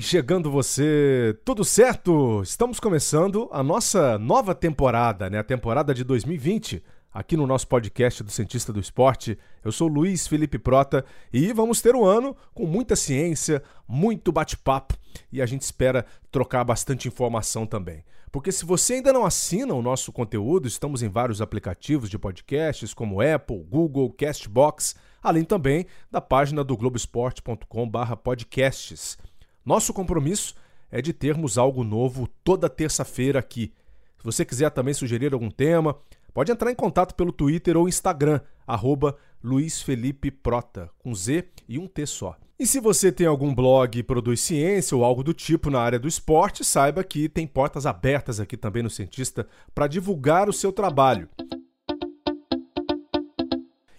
chegando você, tudo certo? Estamos começando a nossa nova temporada, né? A temporada de 2020, aqui no nosso podcast do Cientista do Esporte. Eu sou Luiz Felipe Prota e vamos ter um ano com muita ciência, muito bate-papo e a gente espera trocar bastante informação também. Porque se você ainda não assina o nosso conteúdo, estamos em vários aplicativos de podcasts como Apple, Google, Castbox, além também da página do globesport.com/podcasts. Nosso compromisso é de termos algo novo toda terça-feira aqui. Se você quiser também sugerir algum tema, pode entrar em contato pelo Twitter ou Instagram, arroba Luiz Felipe Prota, com Z e um T só. E se você tem algum blog, produz ciência ou algo do tipo na área do esporte, saiba que tem portas abertas aqui também no Cientista para divulgar o seu trabalho.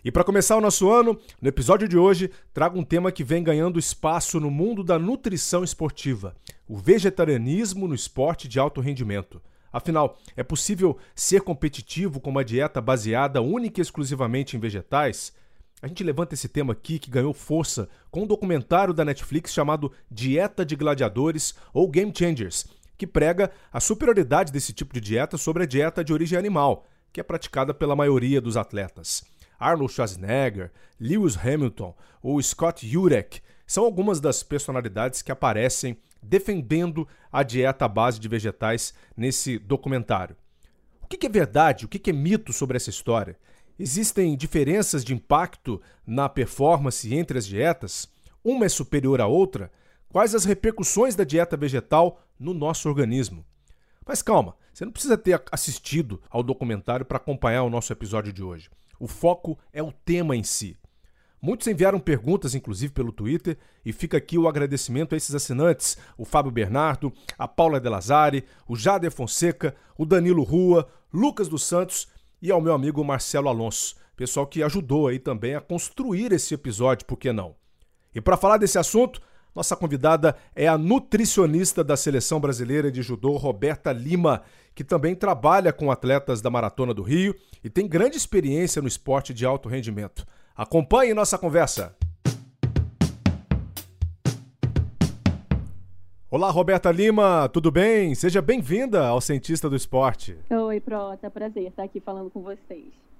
E para começar o nosso ano, no episódio de hoje, trago um tema que vem ganhando espaço no mundo da nutrição esportiva: o vegetarianismo no esporte de alto rendimento. Afinal, é possível ser competitivo com uma dieta baseada única e exclusivamente em vegetais? A gente levanta esse tema aqui que ganhou força com um documentário da Netflix chamado Dieta de Gladiadores ou Game Changers, que prega a superioridade desse tipo de dieta sobre a dieta de origem animal, que é praticada pela maioria dos atletas. Arnold Schwarzenegger, Lewis Hamilton ou Scott Jurek são algumas das personalidades que aparecem defendendo a dieta à base de vegetais nesse documentário. O que é verdade, o que é mito sobre essa história? Existem diferenças de impacto na performance entre as dietas? Uma é superior à outra? Quais as repercussões da dieta vegetal no nosso organismo? Mas calma, você não precisa ter assistido ao documentário para acompanhar o nosso episódio de hoje. O foco é o tema em si. Muitos enviaram perguntas, inclusive pelo Twitter, e fica aqui o agradecimento a esses assinantes: o Fábio Bernardo, a Paula De Lazari, o Jader Fonseca, o Danilo Rua, Lucas dos Santos e ao meu amigo Marcelo Alonso, pessoal que ajudou aí também a construir esse episódio, por que não? E para falar desse assunto, nossa convidada é a nutricionista da Seleção Brasileira de Judô, Roberta Lima, que também trabalha com atletas da Maratona do Rio e tem grande experiência no esporte de alto rendimento. Acompanhe nossa conversa. Olá, Roberta Lima, tudo bem? Seja bem-vinda ao Cientista do Esporte. Oi, Prota, prazer estar aqui falando com vocês.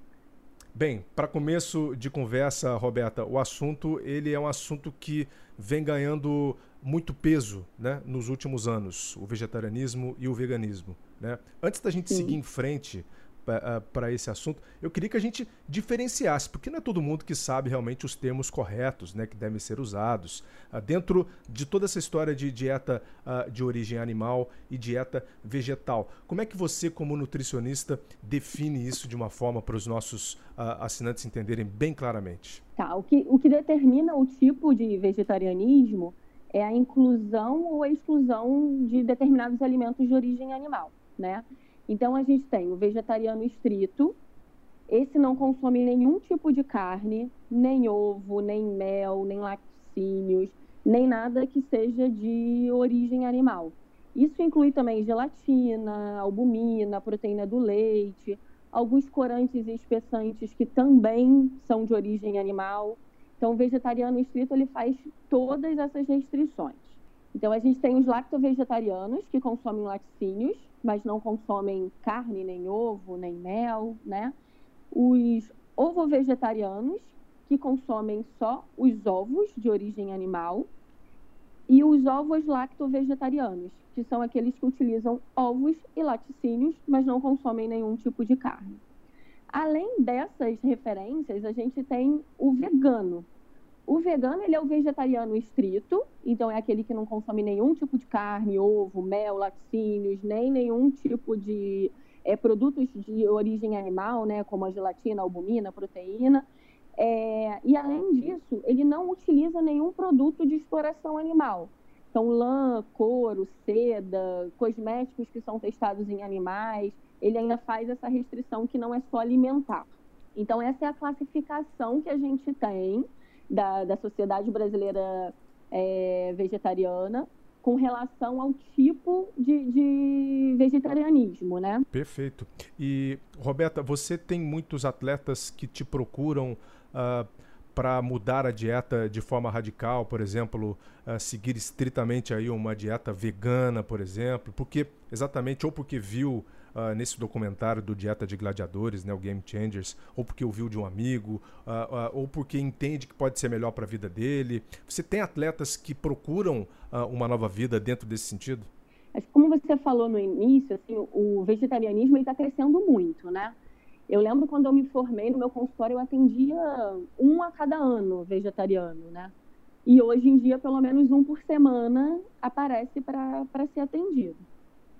Bem, para começo de conversa, Roberta, o assunto ele é um assunto que vem ganhando muito peso né, nos últimos anos, o vegetarianismo e o veganismo. Né? Antes da gente Sim. seguir em frente para ah, esse assunto, eu queria que a gente diferenciasse, porque não é todo mundo que sabe realmente os termos corretos né, que devem ser usados. Uh, dentro de toda essa história de dieta uh, de origem animal e dieta vegetal, como é que você, como nutricionista, define isso de uma forma para os nossos uh, assinantes entenderem bem claramente? Tá, o que, o que determina o tipo de vegetarianismo é a inclusão ou a exclusão de determinados alimentos de origem animal, né? Então a gente tem o vegetariano estrito, esse não consome nenhum tipo de carne, nem ovo, nem mel, nem laticínios, nem nada que seja de origem animal. Isso inclui também gelatina, albumina, proteína do leite, alguns corantes e espessantes que também são de origem animal. Então, o vegetariano estrito ele faz todas essas restrições. Então, a gente tem os lacto-vegetarianos, que consomem laticínios, mas não consomem carne, nem ovo, nem mel, né? Os ovo-vegetarianos, que consomem só os ovos de origem animal, e os ovos lacto-vegetarianos, que são aqueles que utilizam ovos e laticínios, mas não consomem nenhum tipo de carne. Além dessas referências, a gente tem o vegano, o vegano, ele é o vegetariano estrito, então é aquele que não consome nenhum tipo de carne, ovo, mel, laticínios, nem nenhum tipo de é, produtos de origem animal, né, como a gelatina, albumina, proteína. É, e além disso, ele não utiliza nenhum produto de exploração animal. Então, lã, couro, seda, cosméticos que são testados em animais, ele ainda faz essa restrição que não é só alimentar. Então, essa é a classificação que a gente tem da, da Sociedade Brasileira é, Vegetariana com relação ao tipo de, de, vegetarianismo, né? Perfeito. E, Roberta, você tem muitos atletas que te procuram uh, para mudar a dieta de forma radical, por exemplo, uh, seguir estritamente aí uma dieta vegana, por exemplo, porque exatamente ou porque viu uh, nesse documentário do Dieta de Gladiadores, né, o Game Changers, ou porque ouviu de um amigo, uh, ou porque entende que pode ser melhor para a vida dele. Você tem atletas que procuram uma nova vida dentro desse sentido? Como você falou no início, assim, o vegetarianismo está crescendo muito, né? Eu lembro quando eu me formei no meu consultório, eu atendia um a cada ano vegetariano, né? E hoje em dia, pelo menos um por semana aparece para ser atendido.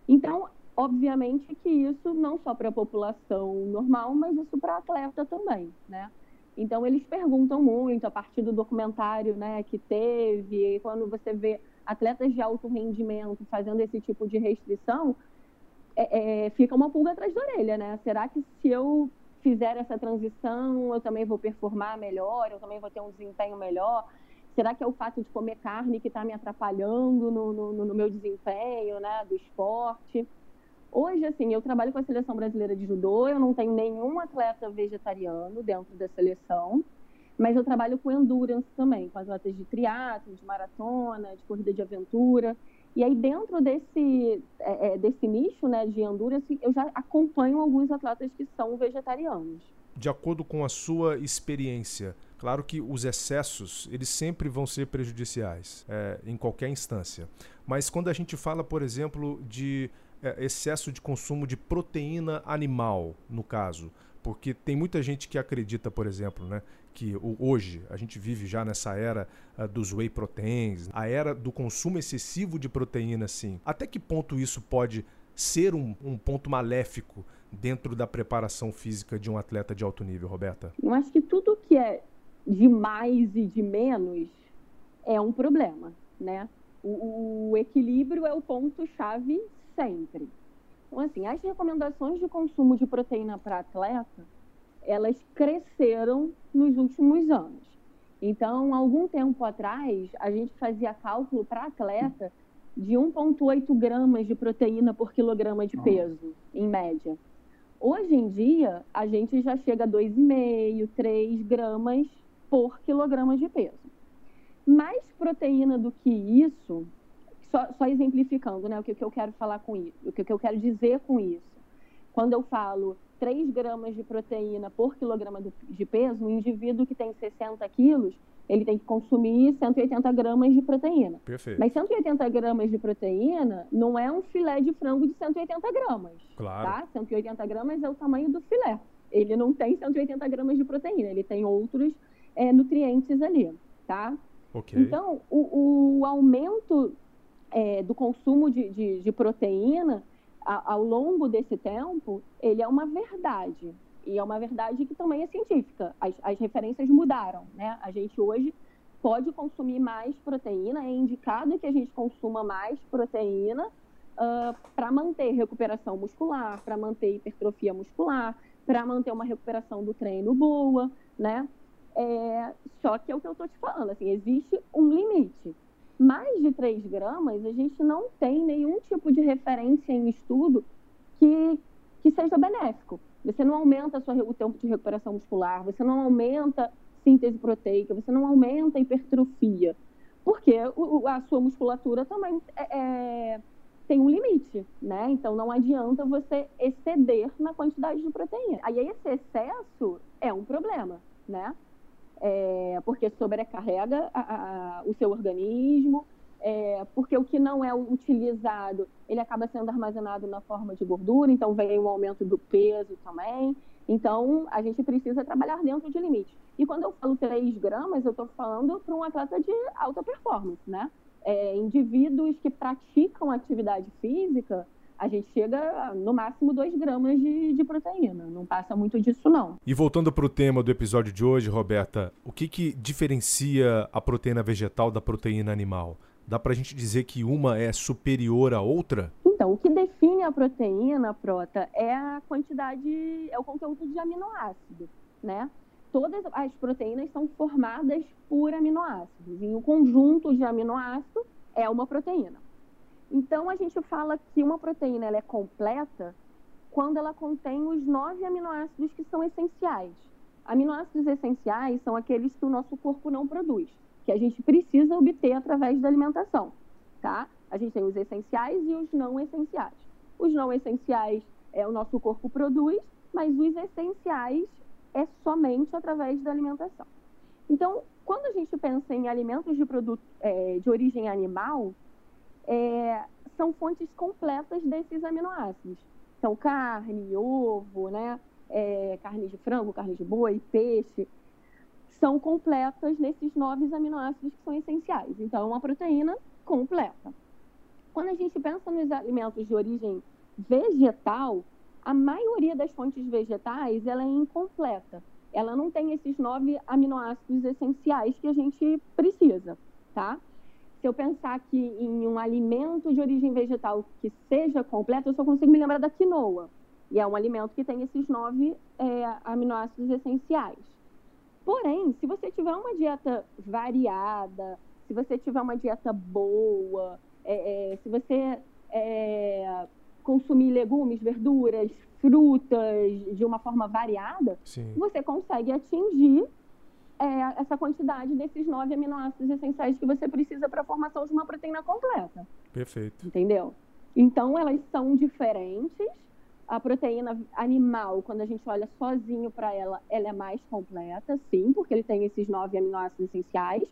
Então, obviamente que isso não só para a população normal, mas isso para atleta também, né? Então, eles perguntam muito a partir do documentário né, que teve, quando você vê atletas de alto rendimento fazendo esse tipo de restrição, é, é, fica uma pulga atrás da orelha, né? Será que se eu fizer essa transição, eu também vou performar melhor, eu também vou ter um desempenho melhor? Será que é o fato de comer carne que está me atrapalhando no, no, no, meu desempenho, né, do esporte? Hoje, assim, eu trabalho com a seleção brasileira de judô, eu não tenho nenhum atleta vegetariano dentro da seleção, mas eu trabalho com endurance também, com atletas de triatlo, de maratona, de corrida de aventura. E aí, dentro desse, é, é, desse nicho né, de endurance, eu já acompanho alguns atletas que são vegetarianos. De acordo com a sua experiência, claro que os excessos, eles sempre vão ser prejudiciais, é, em qualquer instância. Mas quando a gente fala, por exemplo, de excesso de consumo de proteína animal, no caso, porque tem muita gente que acredita, por exemplo, né, que hoje a gente vive já nessa era uh, dos whey proteins, a era do consumo excessivo de proteína, sim. Até que ponto isso pode ser um, um ponto maléfico dentro da preparação física de um atleta de alto nível, Roberta? Eu acho que tudo que é de mais e de menos é um problema, né? O, o equilíbrio é o ponto-chave sempre. Então, assim, as recomendações de consumo de proteína para atleta elas cresceram nos últimos anos. Então, algum tempo atrás, a gente fazia cálculo para atleta de 1,8 gramas de proteína por quilograma de peso, em média. Hoje em dia, a gente já chega a 2,5, 3 gramas por quilograma de peso. Mais proteína do que isso, só, só exemplificando né, o que, que eu quero falar com isso, o que, que eu quero dizer com isso. Quando eu falo 3 gramas de proteína por quilograma de peso, um indivíduo que tem 60 quilos, ele tem que consumir 180 gramas de proteína. Perfeito. Mas 180 gramas de proteína não é um filé de frango de 180 gramas. Claro. Tá? 180 gramas é o tamanho do filé. Ele não tem 180 gramas de proteína, ele tem outros é, nutrientes ali, tá? Okay. Então, o, o aumento é, do consumo de, de, de proteína ao longo desse tempo, ele é uma verdade. E é uma verdade que também é científica. As, as referências mudaram, né? A gente hoje pode consumir mais proteína, é indicado que a gente consuma mais proteína uh, para manter recuperação muscular, para manter hipertrofia muscular, para manter uma recuperação do treino boa, né? É, só que é o que eu estou te falando, assim, existe um limite mais de 3 gramas, a gente não tem nenhum tipo de referência em estudo que, que seja benéfico. Você não aumenta sua, o tempo de recuperação muscular, você não aumenta síntese proteica, você não aumenta hipertrofia, porque o, a sua musculatura também é, é, tem um limite, né? Então não adianta você exceder na quantidade de proteína. Aí esse excesso é um problema, né? É, porque sobrecarrega a, a, o seu organismo, é, porque o que não é utilizado, ele acaba sendo armazenado na forma de gordura, então vem o aumento do peso também. Então, a gente precisa trabalhar dentro de limite. E quando eu falo 3 gramas, eu estou falando para um atleta de alta performance, né? É, indivíduos que praticam atividade física, a gente chega no máximo 2 gramas de, de, proteína. Não passa muito disso, não. E voltando para o tema do episódio de hoje, Roberta, o que, que diferencia a proteína vegetal da proteína animal? Dá para a gente dizer que uma é superior à outra? Então, o que define a proteína, Prota, é a quantidade, é o conteúdo de aminoácido, né? Todas as proteínas são formadas por aminoácidos. E o conjunto de aminoácidos é uma proteína. Então, a gente fala que uma proteína ela é completa quando ela contém os nove aminoácidos que são essenciais. Aminoácidos essenciais são aqueles que o nosso corpo não produz, que a gente precisa obter através da alimentação, tá? A gente tem os essenciais e os não essenciais. Os não essenciais é o nosso corpo produz, mas os essenciais é somente através da alimentação. Então, quando a gente pensa em alimentos de produto é, de origem animal, é, são fontes completas desses aminoácidos. Então, carne, ovo, né? É, carne de frango, carne de boi, peixe, são completas nesses nove aminoácidos que são essenciais. Então, é uma proteína completa. Quando a gente pensa nos alimentos de origem vegetal, a maioria das fontes vegetais ela é incompleta. Ela não tem esses nove aminoácidos essenciais que a gente precisa, tá? Se eu pensar aqui em um alimento de origem vegetal que seja completo, eu só consigo me lembrar da quinoa. E é um alimento que tem esses nove é, aminoácidos essenciais. Porém, se você tiver uma dieta variada, se você tiver uma dieta boa, é, é, se você é, consumir legumes, verduras, frutas de uma forma variada, Sim. você consegue atingir é, essa quantidade desses nove aminoácidos essenciais que você precisa para a formação de uma proteína completa. Perfeito. Entendeu? Então, elas são diferentes. A proteína animal, quando a gente olha sozinho para ela, ela é mais completa, sim, porque ele tem esses nove aminoácidos essenciais.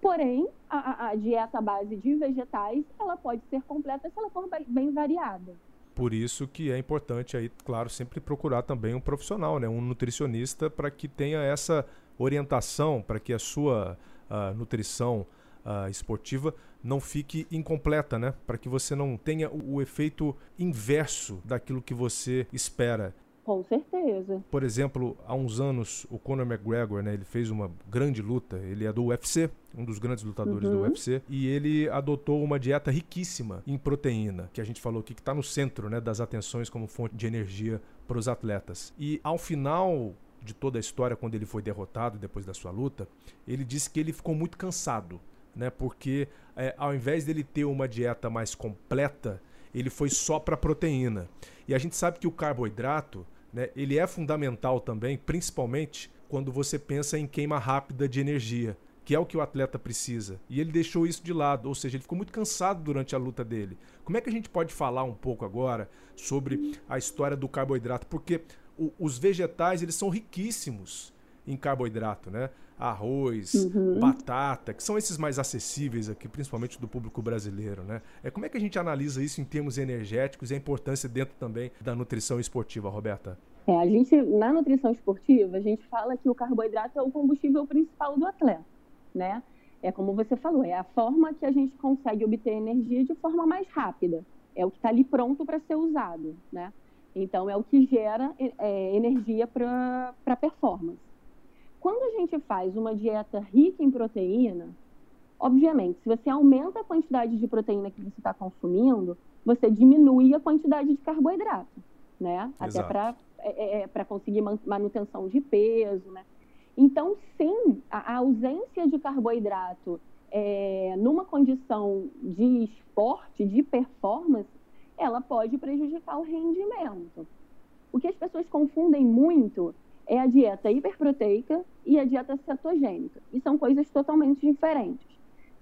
Porém, a, a dieta base de vegetais, ela pode ser completa se ela for bem variada. Por isso que é importante aí, claro, sempre procurar também um profissional, né, um nutricionista para que tenha essa orientação, para que a sua uh, nutrição uh, esportiva não fique incompleta, né? Para que você não tenha o, o efeito inverso daquilo que você espera. Com certeza. Por exemplo, há uns anos o Conor McGregor, né, ele fez uma grande luta. Ele é do UFC, um dos grandes lutadores uhum. do UFC, e ele adotou uma dieta riquíssima em proteína, que a gente falou aqui que está no centro, né, das atenções como fonte de energia para os atletas. E ao final de toda a história, quando ele foi derrotado depois da sua luta, ele disse que ele ficou muito cansado, né, porque é, ao invés dele ter uma dieta mais completa, ele foi só para proteína. E a gente sabe que o carboidrato né, ele é fundamental também, principalmente quando você pensa em queima rápida de energia, que é o que o atleta precisa. E ele deixou isso de lado, ou seja, ele ficou muito cansado durante a luta dele. Como é que a gente pode falar um pouco agora sobre a história do carboidrato? Porque o, os vegetais eles são riquíssimos em carboidrato, né? arroz, uhum. batata, que são esses mais acessíveis aqui, principalmente do público brasileiro, né? É, como é que a gente analisa isso em termos energéticos e a importância dentro também da nutrição esportiva, Roberta? É, a gente, na nutrição esportiva, a gente fala que o carboidrato é o combustível principal do atleta, né? É como você falou, é a forma que a gente consegue obter energia de forma mais rápida. É o que está ali pronto para ser usado, né? Então, é o que gera é, energia para a performance. Quando a gente faz uma dieta rica em proteína, obviamente, se você aumenta a quantidade de proteína que você está consumindo, você diminui a quantidade de carboidrato, né? Exato. Até para é, é, é conseguir manutenção de peso, né? Então, sim, a, a ausência de carboidrato é, numa condição de esporte, de performance, ela pode prejudicar o rendimento. O que as pessoas confundem muito é a dieta hiperproteica e a dieta cetogênica. E são coisas totalmente diferentes.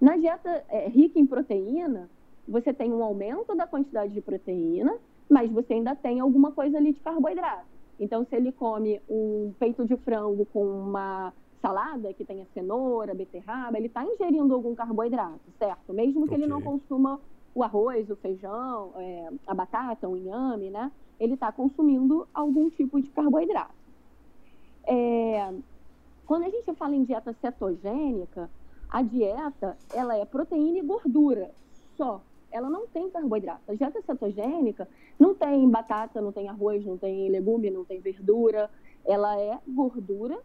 Na dieta é, rica em proteína, você tem um aumento da quantidade de proteína, mas você ainda tem alguma coisa ali de carboidrato. Então, se ele come um peito de frango com uma salada que tenha cenoura, beterraba, ele está ingerindo algum carboidrato, certo? Mesmo que okay. ele não consuma o arroz, o feijão, é, a batata, o inhame, né? Ele está consumindo algum tipo de carboidrato. É, quando a gente fala em dieta cetogênica, a dieta ela é proteína e gordura só. Ela não tem carboidrato. A dieta cetogênica não tem batata, não tem arroz, não tem legume, não tem verdura. Ela é gordura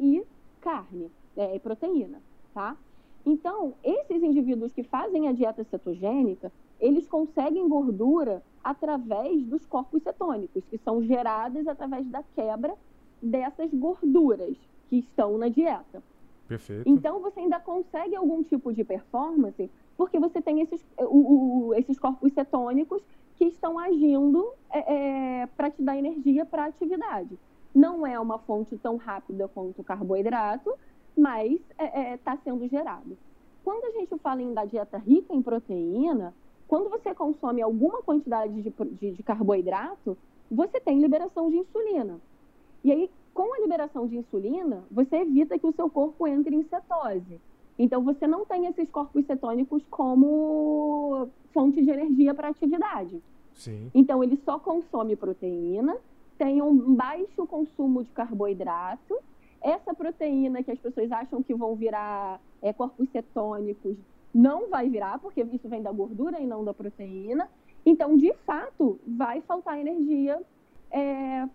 e carne, é proteína, tá? Então, esses indivíduos que fazem a dieta cetogênica, eles conseguem gordura através dos corpos cetônicos, que são gerados através da quebra dessas gorduras que estão na dieta. Perfeito. Então você ainda consegue algum tipo de performance porque você tem esses, o, o, esses corpos cetônicos que estão agindo é, é, para te dar energia para a atividade. Não é uma fonte tão rápida quanto o carboidrato, mas está é, é, tá sendo gerado. Quando a gente fala em da dieta rica em proteína, quando você consome alguma quantidade de, de, de carboidrato, você tem liberação de insulina. E aí, com a liberação de insulina, você evita que o seu corpo entre em cetose. Então, você não tem esses corpos cetônicos como fonte de energia para atividade. Sim. Então, ele só consome proteína, tem um baixo consumo de carboidrato. Essa proteína que as pessoas acham que vão virar é, corpos cetônicos não vai virar, porque isso vem da gordura e não da proteína. Então, de fato, vai faltar energia é,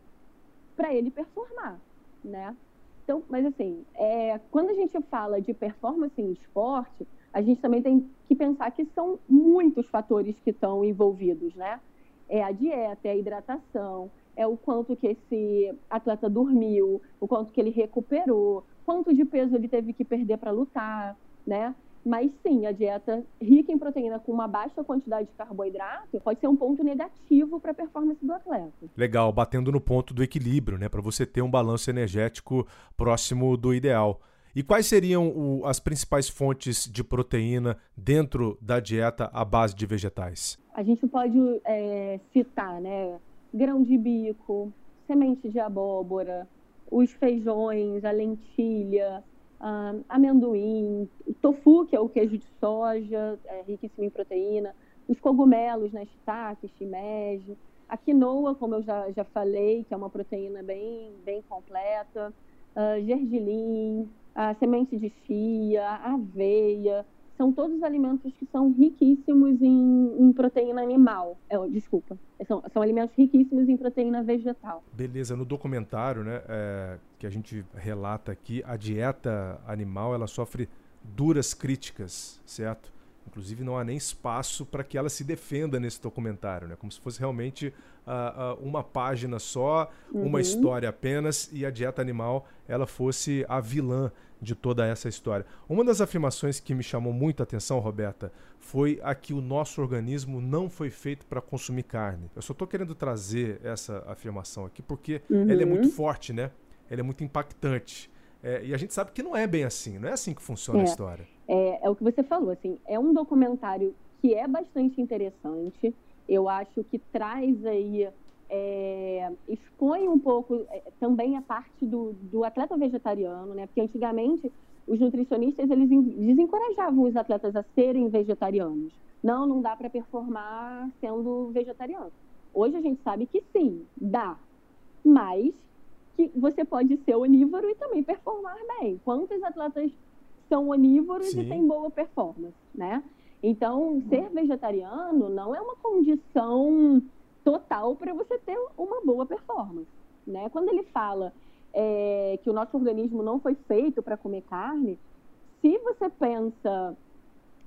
para ele performar, né? Então, mas assim, é, quando a gente fala de performance em esporte, a gente também tem que pensar que são muitos fatores que estão envolvidos, né? É a dieta, é a hidratação, é o quanto que esse atleta dormiu, o quanto que ele recuperou, quanto de peso ele teve que perder para lutar, né? Mas sim, a dieta rica em proteína com uma baixa quantidade de carboidrato pode ser um ponto negativo para a performance do atleta. Legal, batendo no ponto do equilíbrio, né? Para você ter um balanço energético próximo do ideal. E quais seriam o, as principais fontes de proteína dentro da dieta à base de vegetais? A gente pode é, citar, né? Grão de bico, semente de abóbora, os feijões, a lentilha, uh, amendoim, tofu, que é o queijo de soja, é riquíssimo em proteína, os cogumelos, né, shiitake, shimeji, a quinoa, como eu já, já falei, que é uma proteína bem, bem completa, uh, gergelim, a semente de chia, aveia, são todos alimentos que são riquíssimos em, em proteína animal. É, desculpa, são, são, alimentos riquíssimos em proteína vegetal. Beleza, no documentário, né, é, que a gente relata aqui, a dieta animal ela sofre duras críticas, certo? Inclusive não há nem espaço para que ela se defenda nesse documentário, né? Como se fosse realmente uh, uh, uma página só, uhum. uma história apenas e a dieta animal ela fosse a vilã de toda essa história. Uma das afirmações que me chamou muito a atenção, Roberta, foi a que o nosso organismo não foi feito para consumir carne. Eu só estou querendo trazer essa afirmação aqui porque uhum. ela é muito forte, né? Ela é muito impactante. É, e a gente sabe que não é bem assim, não é assim que funciona é, a história. É, é o que você falou, assim, é um documentário que é bastante interessante. Eu acho que traz aí é, expõe um pouco é, também a parte do, do atleta vegetariano, né? Porque antigamente os nutricionistas eles desencorajavam os atletas a serem vegetarianos. Não, não dá para performar sendo vegetariano. Hoje a gente sabe que sim, dá, mas que você pode ser onívoro e também performar bem. Quantos atletas são onívoros sim. e têm boa performance, né? Então, ser vegetariano não é uma condição total para você ter uma boa performance. Né? Quando ele fala é, que o nosso organismo não foi feito para comer carne, se você pensa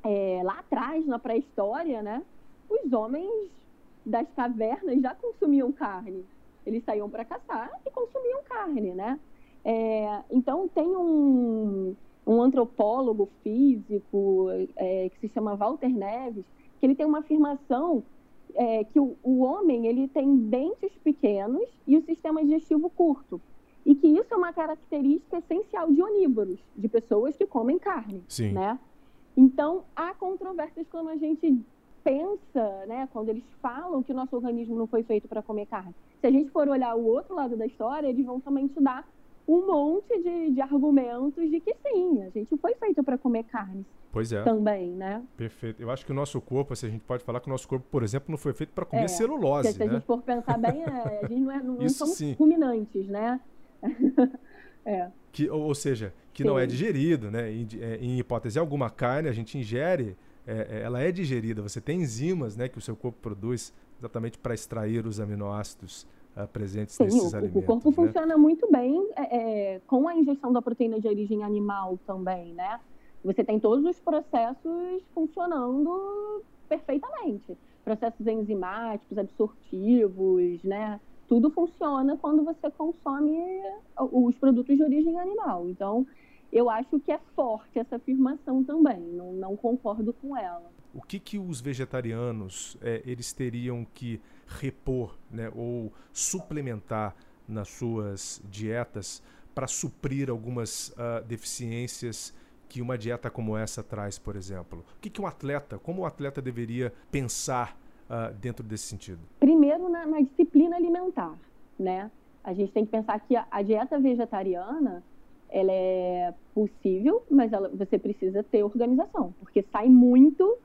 é, lá atrás, na pré-história, né, os homens das cavernas já consumiam carne. Eles saíam para caçar e consumiam carne, né? É, então tem um, um antropólogo físico é, que se chama Walter Neves, que ele tem uma afirmação é, que o, o homem ele tem dentes pequenos e o sistema digestivo curto. E que isso é uma característica essencial de onívoros, de pessoas que comem carne, Sim. né? Então, há controvérsias quando a gente pensa, né, quando eles falam que o nosso organismo não foi feito para comer carne. Se a gente for olhar o outro lado da história, eles vão também te dar um monte de, de argumentos de que sim, a gente foi feito para comer carne. Pois é. Também, né? Perfeito. Eu acho que o nosso corpo, assim, a gente pode falar que o nosso corpo, por exemplo, não foi feito para comer é, celulose, se né? A gente for pensar bem, é, a gente não, é, não, não somos sim. ruminantes, né? é. Que, ou, ou, seja, que sim. não é digerido, né? Em, é, em, hipótese alguma, a carne a gente ingere, é, é, ela é digerida. Você tem enzimas, né, que o seu corpo produz exatamente para extrair os aminoácidos uh, presentes Sim, nesses o, alimentos. O corpo né? funciona muito bem é, é, com a ingestão da proteína de origem animal também, né? Você tem todos os processos funcionando perfeitamente. Processos enzimáticos, absortivos, né? Tudo funciona quando você consome os produtos de origem animal. Então, eu acho que é forte essa afirmação também. Não, não concordo com ela. O que, que os vegetarianos é, eles teriam que repor, né, ou suplementar nas suas dietas para suprir algumas uh, deficiências que uma dieta como essa traz, por exemplo? O que, que um atleta, como o um atleta deveria pensar uh, dentro desse sentido? Primeiro, na, na, disciplina alimentar, né? A gente tem que pensar que a, a dieta vegetariana, ela é possível, mas ela, você precisa ter organização, porque sai muito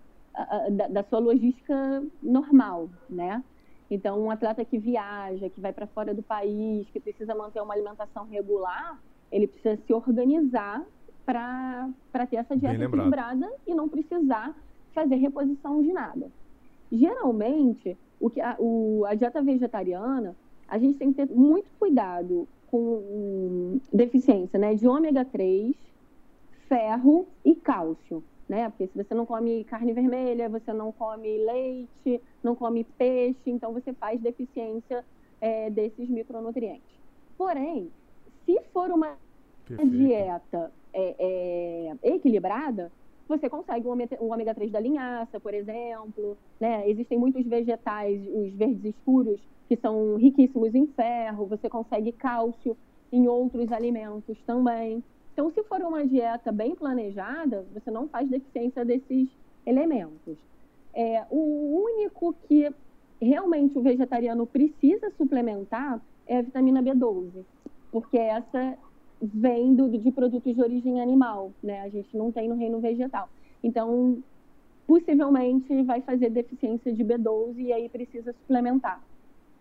da, da sua logística normal, né? Então, um atleta que viaja, que vai para fora do país, que precisa manter uma alimentação regular, ele precisa se organizar para ter essa dieta equilibrada e não precisar fazer reposição de nada. Geralmente, o que a, o, a dieta vegetariana, a gente tem que ter muito cuidado com um, deficiência né, de ômega 3, ferro e cálcio. Né? Porque se você não come carne vermelha, você não come leite, não come peixe, então você faz deficiência é, desses micronutrientes. Porém, se for uma Perfeito. dieta é, é, equilibrada, você consegue o ômega 3 da linhaça, por exemplo. Né? Existem muitos vegetais, os verdes escuros, que são riquíssimos em ferro. Você consegue cálcio em outros alimentos também. Então, se for uma dieta bem planejada, você não faz deficiência desses elementos. É, o único que realmente o vegetariano precisa suplementar é a vitamina B12, porque essa vem do, de produtos de origem animal, né? A gente não tem no reino vegetal. Então, possivelmente vai fazer deficiência de B12 e aí precisa suplementar.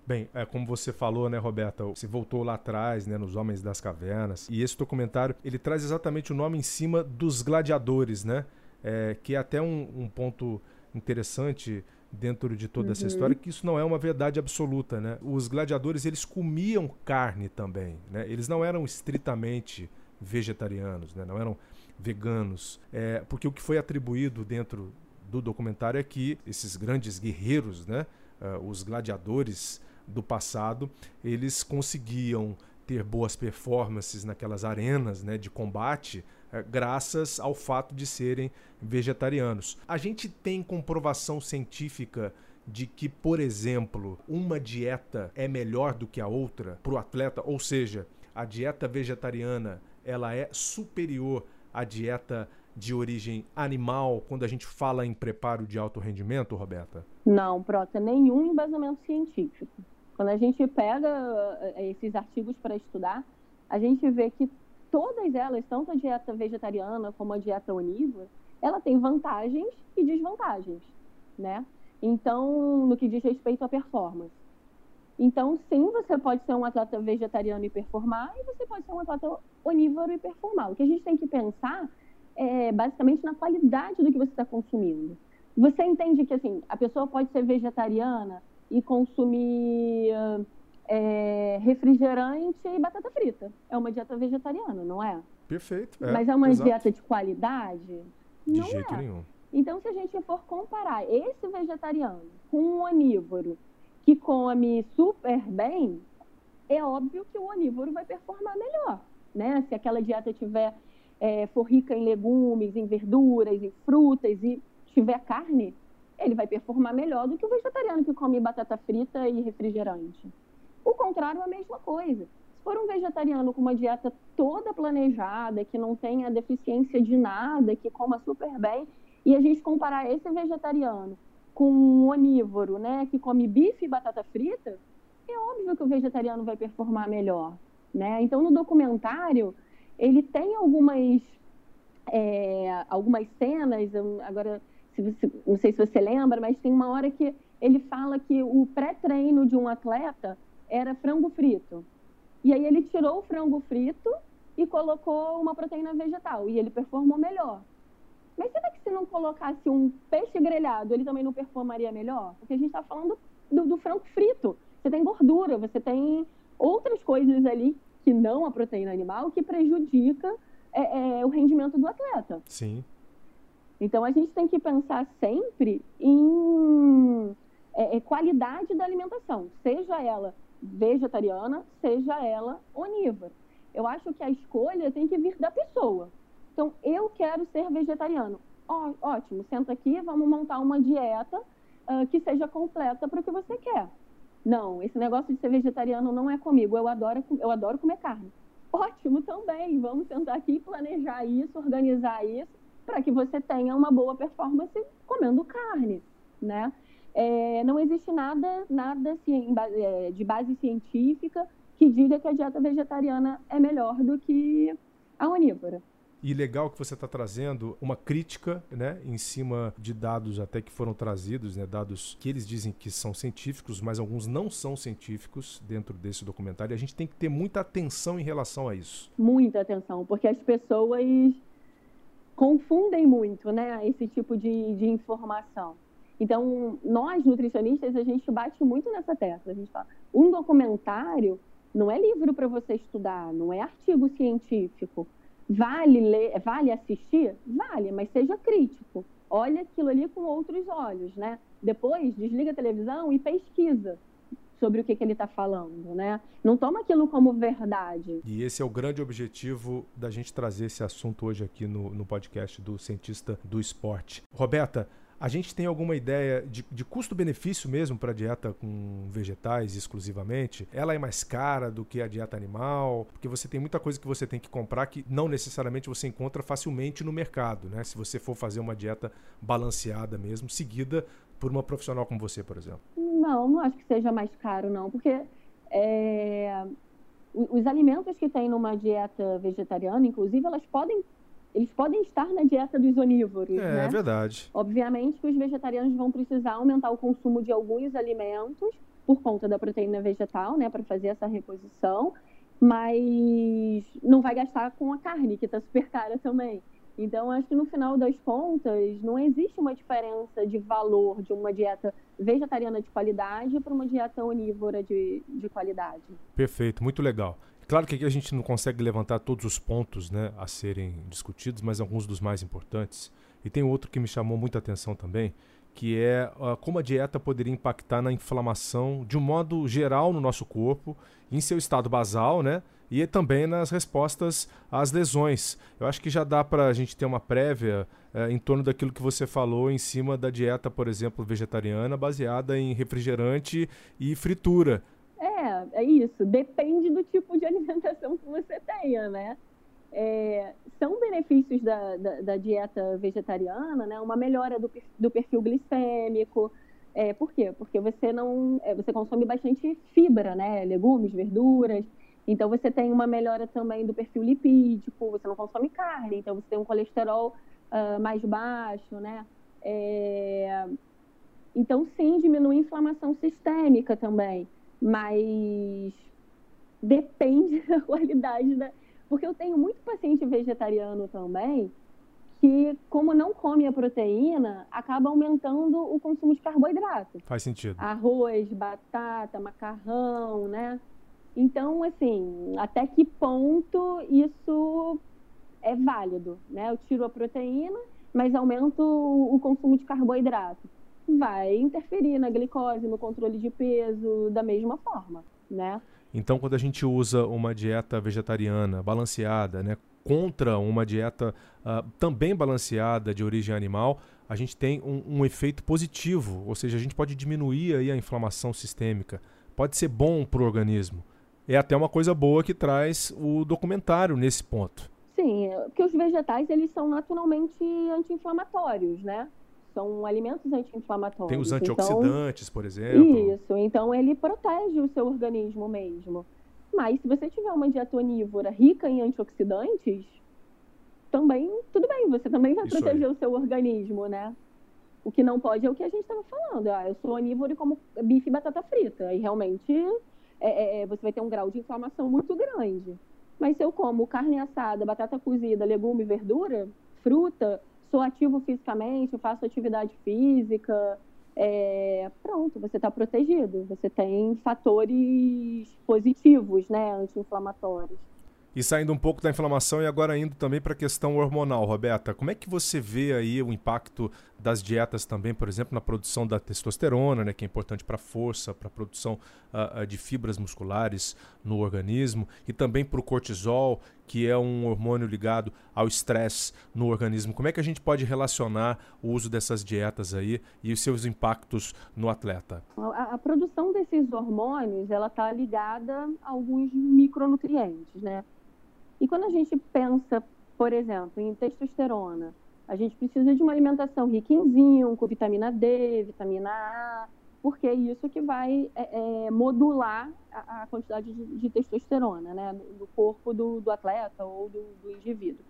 Bem, é, como você falou, né, Roberta, você voltou lá atrás, né, nos Homens das Cavernas, e esse documentário, ele traz exatamente o nome em cima dos gladiadores, né, é, que é até um, um ponto interessante dentro de toda uhum. essa história que isso não é uma verdade absoluta, né? Os gladiadores eles comiam carne também, né? Eles não eram estritamente vegetarianos, né? Não eram veganos, é, porque o que foi atribuído dentro do documentário é que esses grandes guerreiros, né? Uh, os gladiadores do passado, eles conseguiam ter boas performances naquelas arenas, né? De combate é, graças ao fato de serem vegetarianos. A gente tem comprovação científica de que, por exemplo, uma dieta é melhor do que a outra para o atleta, ou seja, a dieta vegetariana ela é superior à dieta de origem animal quando a gente fala em preparo de alto rendimento, Roberta? Não, Prota, nenhum embasamento científico. Quando a gente pega eh, esses artigos para estudar, a gente vê que todas elas, tanto a dieta vegetariana como a dieta onívora, ela tem vantagens e desvantagens, né? Então, no que diz respeito à performance. Então, sim, você pode ser um atleta vegetariano e performar, e você pode ser um atleta onívoro e performar. O que a gente tem que pensar é basicamente na qualidade do que você está consumindo. Você entende que, assim, a pessoa pode ser vegetariana e consumir é, refrigerante e batata frita. É uma dieta vegetariana, não é? Perfeito. É, Mas é uma exato. dieta de qualidade? De não jeito é. nenhum. Então, se a gente for comparar esse vegetariano com um onívoro que come super bem, é óbvio que o onívoro vai performar melhor, né? Se aquela dieta tiver é, for rica em legumes, em verduras, em frutas e tiver carne, ele vai performar melhor do que o vegetariano que come batata frita e refrigerante. O contrário é a mesma coisa. Se for um vegetariano com uma dieta toda planejada, que não tenha deficiência de nada, que coma super bem, e a gente comparar esse vegetariano com um onívoro, né, que come bife e batata frita, é óbvio que o vegetariano vai performar melhor, né? Então, no documentário, ele tem algumas é, algumas cenas, agora se você, não sei se você lembra, mas tem uma hora que ele fala que o pré-treino de um atleta era frango frito. E aí ele tirou o frango frito e colocou uma proteína vegetal e ele performou melhor. Mas será que se não colocasse um peixe grelhado, ele também não performaria melhor? Porque a gente está falando do, do, frango frito. Você tem gordura, você tem outras coisas ali que não a proteína animal que prejudica é, é, o rendimento do atleta. Sim. Então a gente tem que pensar sempre em é, é qualidade da alimentação, seja ela vegetariana, seja ela onívora. Eu acho que a escolha tem que vir da pessoa. Então, eu quero ser vegetariano. Ó, ótimo, senta aqui, vamos montar uma dieta uh, que seja completa para o que você quer. Não, esse negócio de ser vegetariano não é comigo. Eu adoro, eu adoro comer carne. Ótimo também. Vamos sentar aqui planejar isso, organizar isso, para que você tenha uma boa performance comendo carne, né? É, não existe nada, nada é, de base científica que diga que a dieta vegetariana é melhor do que a onívora. E legal que você está trazendo uma crítica né, em cima de dados até que foram trazidos, né, dados que eles dizem que são científicos, mas alguns não são científicos dentro desse documentário. E a gente tem que ter muita atenção em relação a isso. Muita atenção, porque as pessoas confundem muito né, esse tipo de, de informação. Então, nós nutricionistas, a gente bate muito nessa tecla. A gente fala, um documentário não é livro para você estudar, não é artigo científico. Vale ler, vale assistir? Vale, mas seja crítico. Olha aquilo ali com outros olhos, né? Depois desliga a televisão e pesquisa sobre o que, que ele está falando, né? Não toma aquilo como verdade. E esse é o grande objetivo da gente trazer esse assunto hoje aqui no, no podcast do cientista do esporte. Roberta, a gente tem alguma ideia de, de custo-benefício mesmo para a dieta com vegetais exclusivamente? Ela é mais cara do que a dieta animal? Porque você tem muita coisa que você tem que comprar que não necessariamente você encontra facilmente no mercado, né? Se você for fazer uma dieta balanceada mesmo, seguida por uma profissional como você, por exemplo. Não, não acho que seja mais caro, não, porque é, os alimentos que tem numa dieta vegetariana, inclusive, elas podem eles podem estar na dieta dos onívoros, é, né? É verdade. Obviamente que os vegetarianos vão precisar aumentar o consumo de alguns alimentos por conta da proteína vegetal, né, para fazer essa reposição, mas não vai gastar com a carne, que está super cara também. Então, acho que no final das contas, não existe uma diferença de valor de uma dieta vegetariana de qualidade para uma dieta onívora de, de qualidade. Perfeito, muito legal. Claro que aqui a gente não consegue levantar todos os pontos né, a serem discutidos, mas alguns dos mais importantes. E tem outro que me chamou muita atenção também, que é uh, como a dieta poderia impactar na inflamação de um modo geral no nosso corpo, em seu estado basal, né? E também nas respostas às lesões. Eu acho que já dá para a gente ter uma prévia uh, em torno daquilo que você falou em cima da dieta, por exemplo, vegetariana, baseada em refrigerante e fritura. É, é isso. Depende do tipo de alimentação que você tenha, né? É, são benefícios da, da, da, dieta vegetariana, né? Uma melhora do, do perfil glicêmico. É, por quê? Porque você não, é, você consome bastante fibra, né? Legumes, verduras. Então você tem uma melhora também do perfil lipídico. Você não consome carne, então você tem um colesterol uh, mais baixo, né? É, então sim, diminui a inflamação sistêmica também mas depende da qualidade da. Porque eu tenho muito paciente vegetariano também que, como não come a proteína, acaba aumentando o consumo de carboidrato. Faz sentido. Arroz, batata, macarrão, né? Então, assim, até que ponto isso é válido, né? Eu tiro a proteína, mas aumento o consumo de carboidrato vai interferir na glicose, no controle de peso, da mesma forma, né? Então, quando a gente usa uma dieta vegetariana balanceada, né, contra uma dieta uh, também balanceada de origem animal, a gente tem um, um, efeito positivo, ou seja, a gente pode diminuir aí a inflamação sistêmica, pode ser bom para o organismo. É até uma coisa boa que traz o documentário nesse ponto. Sim, é, porque os vegetais eles são naturalmente anti-inflamatórios, né? são alimentos anti-inflamatórios. Tem os antioxidantes, então, por exemplo. Isso, então ele protege o seu organismo mesmo. Mas se você tiver uma dieta onívora rica em antioxidantes, também, tudo bem, você também vai Isso proteger aí. o seu organismo, né? O que não pode é o que a gente estava falando. Ah, eu sou onívoro e como bife e batata frita. E realmente é, é, é, você vai ter um grau de inflamação muito grande. Mas se eu como carne assada, batata cozida, legume, verdura, fruta, sou ativo fisicamente, faço atividade física, é, pronto, você está protegido. Você tem fatores positivos, né, anti-inflamatórios. E saindo um pouco da inflamação e agora indo também para a questão hormonal, Roberta, como é que você vê aí o impacto das dietas também, por exemplo, na produção da testosterona, né, que é importante para a força, para a produção uh, de fibras musculares no organismo, e também para o cortisol, que é um hormônio ligado ao estresse no organismo. Como é que a gente pode relacionar o uso dessas dietas aí e os seus impactos no atleta? A, a produção desses hormônios, ela está ligada a alguns micronutrientes, né? E quando a gente pensa, por exemplo, em testosterona, a gente precisa de uma alimentação rica em zinco, vitamina D, vitamina A, porque é isso que vai é, é, modular a, a quantidade de, de, testosterona né, no corpo do, do atleta ou do, do indivíduo.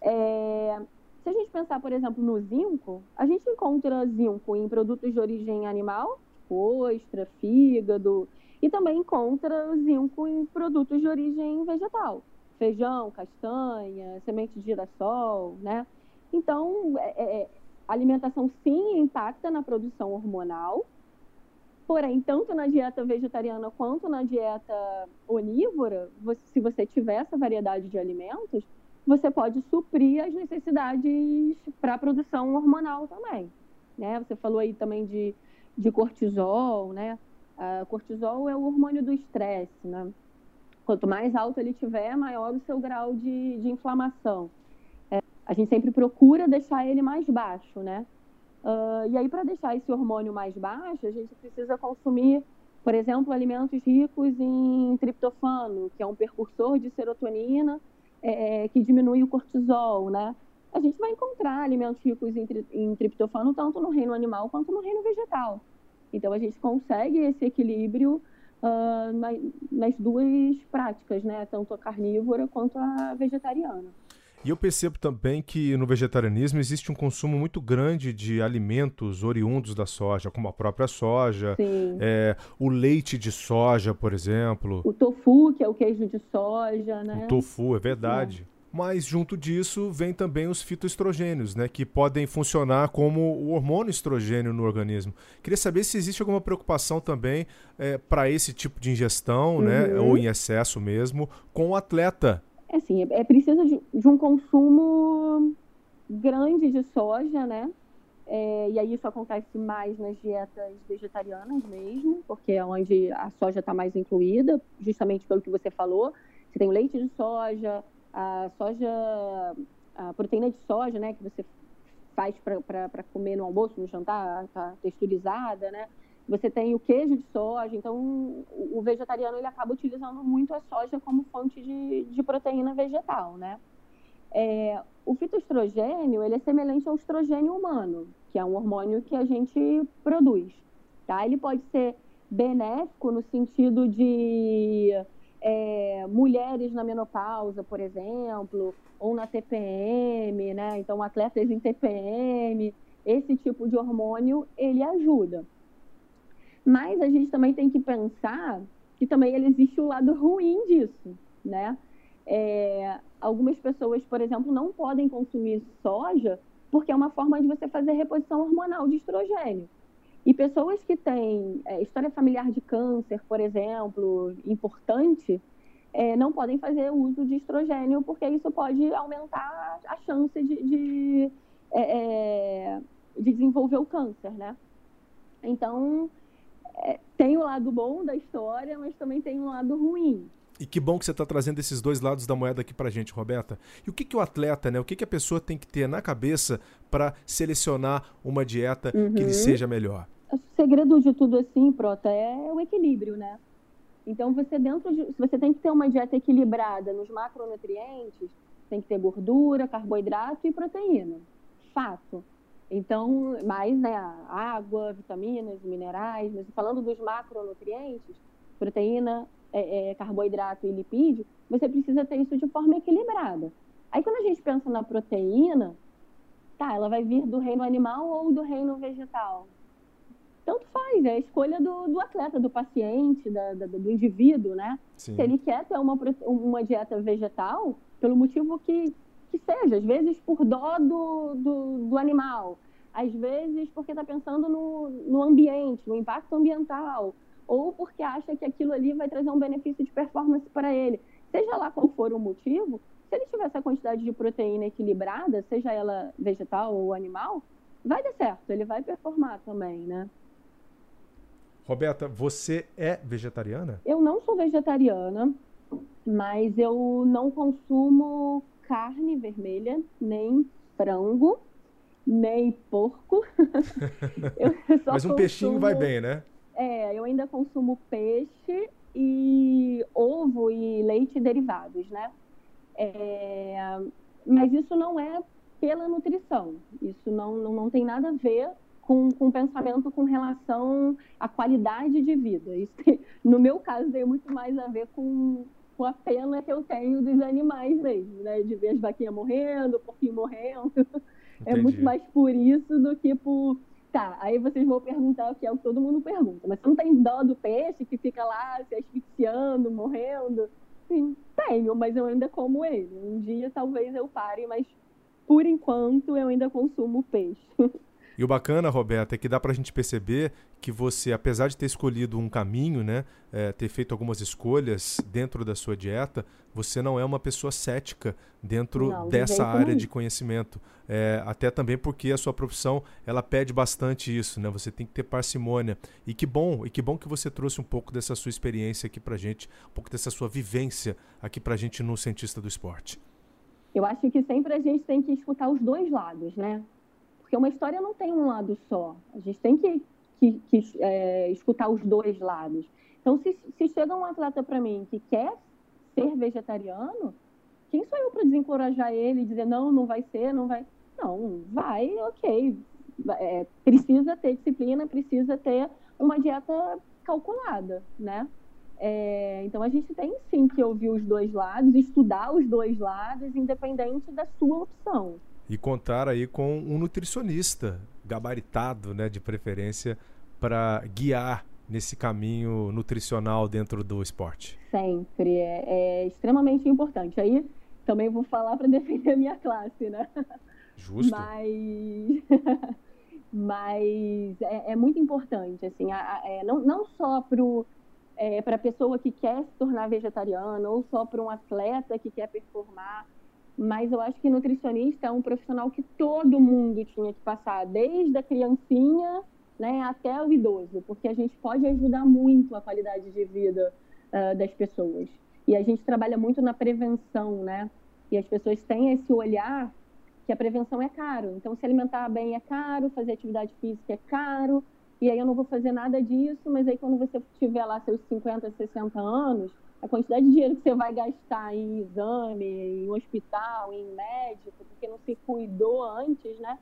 É, se a gente pensar, por exemplo, no zinco, a gente encontra zinco em produtos de origem animal, tipo ostra, fígado, e também encontra zinco em produtos de origem vegetal, feijão, castanha, semente de girassol, né? Então, é, é, a alimentação sim impacta na produção hormonal, porém, tanto na dieta vegetariana quanto na dieta onívora, você, se você tiver essa variedade de alimentos, você pode suprir as necessidades para a produção hormonal também. Né? Você falou aí também de, de cortisol, né? A cortisol é o hormônio do estresse, né? Quanto mais alto ele tiver, maior o seu grau de, de inflamação a gente sempre procura deixar ele mais baixo, né? Uh, e aí, para deixar esse hormônio mais baixo, a gente precisa consumir, por exemplo, alimentos ricos em triptofano, que é um precursor de serotonina, é, é, que diminui o cortisol, né? A gente vai encontrar alimentos ricos em, em triptofano tanto no reino animal quanto no reino vegetal. Então, a gente consegue esse equilíbrio uh, nas, nas duas práticas, né? Tanto a carnívora quanto a vegetariana. E eu percebo também que no vegetarianismo existe um consumo muito grande de alimentos oriundos da soja, como a própria soja, é, o leite de soja, por exemplo. O tofu, que é o queijo de soja, né? O tofu, é verdade. É. Mas junto disso vem também os fitoestrogênios, né, que podem funcionar como o hormônio estrogênio no organismo. Queria saber se existe alguma preocupação também é, para esse tipo de ingestão, né, uhum. né, ou em excesso mesmo, com o atleta é assim, é, é preciso de, de, um consumo grande de soja, né? É, e aí isso acontece mais nas dietas vegetarianas mesmo, porque é onde a soja está mais incluída, justamente pelo que você falou. Você tem o leite de soja, a soja, a proteína de soja, né, que você faz para comer no almoço, no jantar, tá texturizada, né? Você tem o queijo de soja, então o vegetariano ele acaba utilizando muito a soja como fonte de, de proteína vegetal, né? É, o fitoestrogênio ele é semelhante ao estrogênio humano, que é um hormônio que a gente produz, tá? Ele pode ser benéfico no sentido de é, mulheres na menopausa, por exemplo, ou na TPM, né? Então, atletas em TPM, esse tipo de hormônio ele ajuda. Mas a gente também tem que pensar que também existe o lado ruim disso, né? É, algumas pessoas, por exemplo, não podem consumir soja porque é uma forma de você fazer reposição hormonal de estrogênio. E pessoas que têm é, história familiar de câncer, por exemplo, importante, é, não podem fazer uso de estrogênio porque isso pode aumentar a chance de, de, é, é de desenvolver o câncer, né? Então, é, tem o lado bom da história, mas também tem um lado ruim. E que bom que você está trazendo esses dois lados da moeda aqui para gente, Roberta. E o que, que o atleta, né? O que, que a pessoa tem que ter na cabeça para selecionar uma dieta uhum. que lhe uhum. seja melhor? O segredo de tudo assim, Prota, é o equilíbrio, né? Então você dentro de, você tem que ter uma dieta equilibrada nos macronutrientes, tem que ter gordura, carboidrato e proteína. Fato. Então, mais né, água, vitaminas, minerais, mas falando dos macronutrientes, proteína, é, é, carboidrato e lipídio, você precisa ter isso de forma equilibrada. Aí quando a gente pensa na proteína, tá, ela vai vir do reino animal ou do reino vegetal? Tanto faz, é a escolha do, do atleta, do paciente, da, da, do indivíduo, né? Sim. Se ele quer ter uma, uma dieta vegetal, pelo motivo que, que seja, às vezes por dó do, do, do animal, às vezes porque está pensando no, no ambiente, no impacto ambiental, ou porque acha que aquilo ali vai trazer um benefício de performance para ele. Seja lá qual for o motivo, se ele tiver essa quantidade de proteína equilibrada, seja ela vegetal ou animal, vai dar certo, ele vai performar também, né? Roberta, você é vegetariana? Eu não sou vegetariana, mas eu não consumo carne vermelha, nem frango, nem porco. mas um consumo... peixinho vai bem, né? É, eu ainda consumo peixe e ovo e leite derivados, né? É, mas isso não é pela nutrição. Isso não, não, não tem nada a ver com, com pensamento com relação à qualidade de vida. Isso tem, no meu caso, tem muito mais a ver com, com a pena que eu tenho dos animais mesmo, né? De ver as vaquinhas morrendo, o porquinho morrendo. Entendi. É muito mais por isso do que por. Tá, aí vocês vão perguntar o que é o que todo mundo pergunta. Mas você não tem dó do peixe que fica lá se asfixiando, morrendo? Sim, tenho, mas eu ainda como ele. Um dia talvez eu pare, mas por enquanto eu ainda consumo peixe. E o bacana, Roberta, é que dá para a gente perceber que você, apesar de ter escolhido um caminho, né, é, ter feito algumas escolhas dentro da sua dieta, você não é uma pessoa cética dentro não, dessa área de conhecimento. É, até também porque a sua profissão ela pede bastante isso, né? Você tem que ter parcimônia. E que bom, e que bom que você trouxe um pouco dessa sua experiência aqui para gente, um pouco dessa sua vivência aqui para gente no cientista do esporte. Eu acho que sempre a gente tem que escutar os dois lados, né? Porque uma história não tem um lado só. A gente tem que, que, que é, escutar os dois lados. Então, se, se chega um atleta para mim que quer ser vegetariano, quem sou eu para desencorajar ele e dizer não, não vai ser, não vai. Não, vai, ok. É, precisa ter disciplina, precisa ter uma dieta calculada, né? É, então a gente tem sim que ouvir os dois lados, estudar os dois lados, independente da sua opção e contar aí com um nutricionista gabaritado, né, de preferência, para guiar nesse caminho nutricional dentro do esporte? Sempre, é, é extremamente importante. Aí também vou falar para defender a minha classe, né? Justo. Mas, mas é, é, muito importante, assim, a, a, é, não, não só para a pessoa que quer se tornar vegetariana ou só para um atleta que quer performar, mas eu acho que nutricionista é um profissional que todo mundo tinha que passar, desde a criancinha né, até o idoso, porque a gente pode ajudar muito a qualidade de vida uh, das pessoas. E a gente trabalha muito na prevenção, né? E as pessoas têm esse olhar que a prevenção é caro. Então, se alimentar bem é caro, fazer atividade física é caro, e aí eu não vou fazer nada disso, mas aí quando você tiver lá seus 50, 60 anos, a quantidade de dinheiro que você vai gastar em exame, em hospital, em médico, porque não se cuidou antes, né?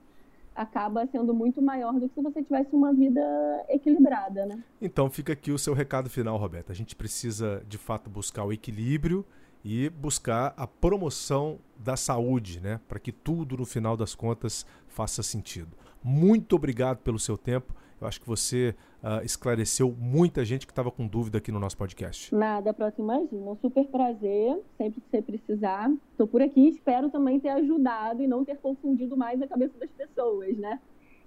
Acaba sendo muito maior do que se você tivesse uma vida equilibrada, né? Então fica aqui o seu recado final, Roberta. A gente precisa de fato buscar o equilíbrio e buscar a promoção da saúde, né? Para que tudo no final das contas faça sentido. Muito obrigado pelo seu tempo. Eu acho que você uh, esclareceu muita gente que estava com dúvida aqui no nosso podcast. Nada, próximo imagina. Um super prazer, sempre que você precisar. Estou por aqui, espero também ter ajudado e não ter confundido mais a cabeça das pessoas, né?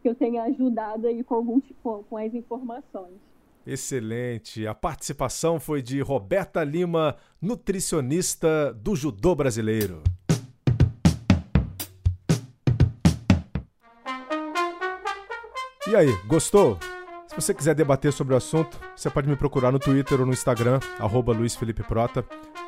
Que eu tenha ajudado aí com, algum, com, com as informações. Excelente. A participação foi de Roberta Lima, nutricionista do judô brasileiro. E aí, gostou? Se você quiser debater sobre o assunto, você pode me procurar no Twitter ou no Instagram, arroba Prota,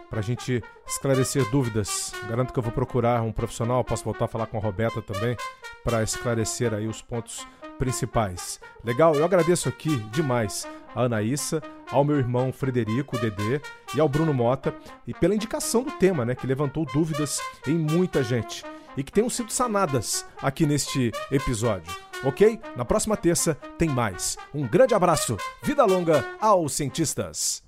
pra gente esclarecer dúvidas. Garanto que eu vou procurar um profissional, posso voltar a falar com a Roberta também, para esclarecer aí os pontos principais. Legal? Eu agradeço aqui demais a Anaíssa, ao meu irmão Frederico, Dedê, e ao Bruno Mota, e pela indicação do tema, né, que levantou dúvidas em muita gente e que tenham sido sanadas aqui neste episódio. Ok? Na próxima terça tem mais. Um grande abraço. Vida longa aos cientistas.